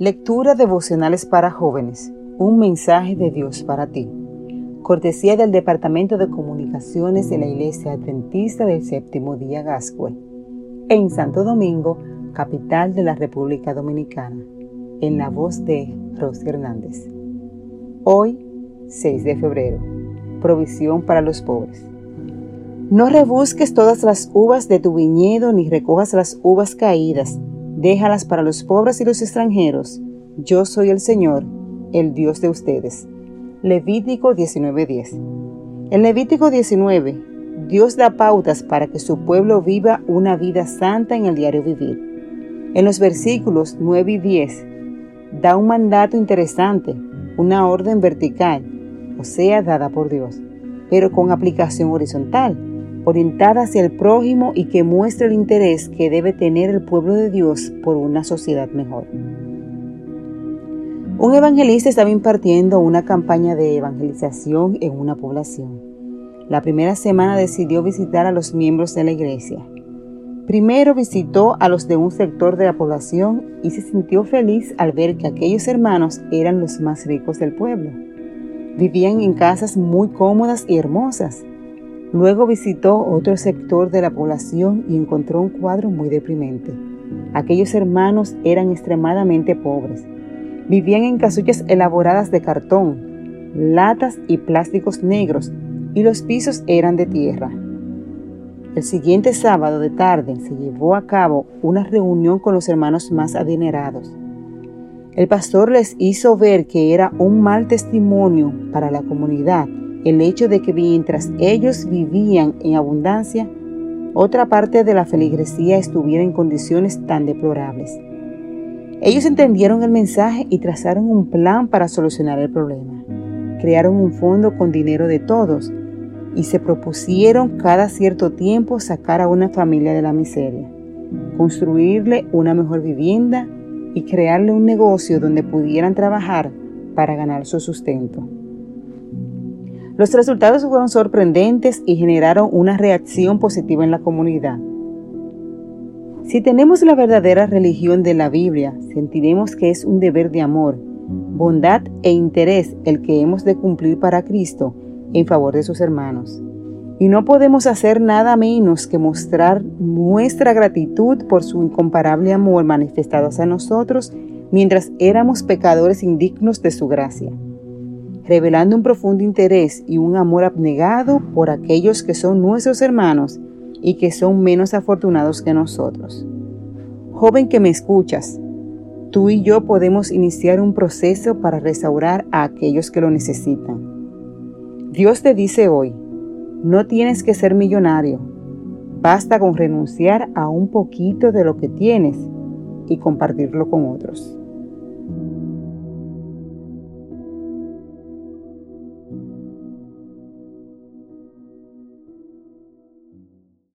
Lectura devocionales para jóvenes. Un mensaje de Dios para ti. Cortesía del Departamento de Comunicaciones de la Iglesia Adventista del Séptimo Día Gascue. En Santo Domingo, capital de la República Dominicana. En la voz de Rosy Hernández. Hoy, 6 de febrero. Provisión para los pobres. No rebusques todas las uvas de tu viñedo ni recojas las uvas caídas déjalas para los pobres y los extranjeros. Yo soy el Señor, el Dios de ustedes. Levítico 19:10. En Levítico 19, Dios da pautas para que su pueblo viva una vida santa en el diario vivir. En los versículos 9 y 10, da un mandato interesante, una orden vertical, o sea, dada por Dios, pero con aplicación horizontal orientada hacia el prójimo y que muestre el interés que debe tener el pueblo de Dios por una sociedad mejor. Un evangelista estaba impartiendo una campaña de evangelización en una población. La primera semana decidió visitar a los miembros de la iglesia. Primero visitó a los de un sector de la población y se sintió feliz al ver que aquellos hermanos eran los más ricos del pueblo. Vivían en casas muy cómodas y hermosas, Luego visitó otro sector de la población y encontró un cuadro muy deprimente. Aquellos hermanos eran extremadamente pobres. Vivían en casuchas elaboradas de cartón, latas y plásticos negros y los pisos eran de tierra. El siguiente sábado de tarde se llevó a cabo una reunión con los hermanos más adinerados. El pastor les hizo ver que era un mal testimonio para la comunidad el hecho de que mientras ellos vivían en abundancia, otra parte de la feligresía estuviera en condiciones tan deplorables. Ellos entendieron el mensaje y trazaron un plan para solucionar el problema. Crearon un fondo con dinero de todos y se propusieron cada cierto tiempo sacar a una familia de la miseria, construirle una mejor vivienda y crearle un negocio donde pudieran trabajar para ganar su sustento. Los resultados fueron sorprendentes y generaron una reacción positiva en la comunidad. Si tenemos la verdadera religión de la Biblia, sentiremos que es un deber de amor, bondad e interés el que hemos de cumplir para Cristo en favor de sus hermanos. Y no podemos hacer nada menos que mostrar nuestra gratitud por su incomparable amor manifestado hacia nosotros mientras éramos pecadores indignos de su gracia revelando un profundo interés y un amor abnegado por aquellos que son nuestros hermanos y que son menos afortunados que nosotros. Joven que me escuchas, tú y yo podemos iniciar un proceso para restaurar a aquellos que lo necesitan. Dios te dice hoy, no tienes que ser millonario, basta con renunciar a un poquito de lo que tienes y compartirlo con otros.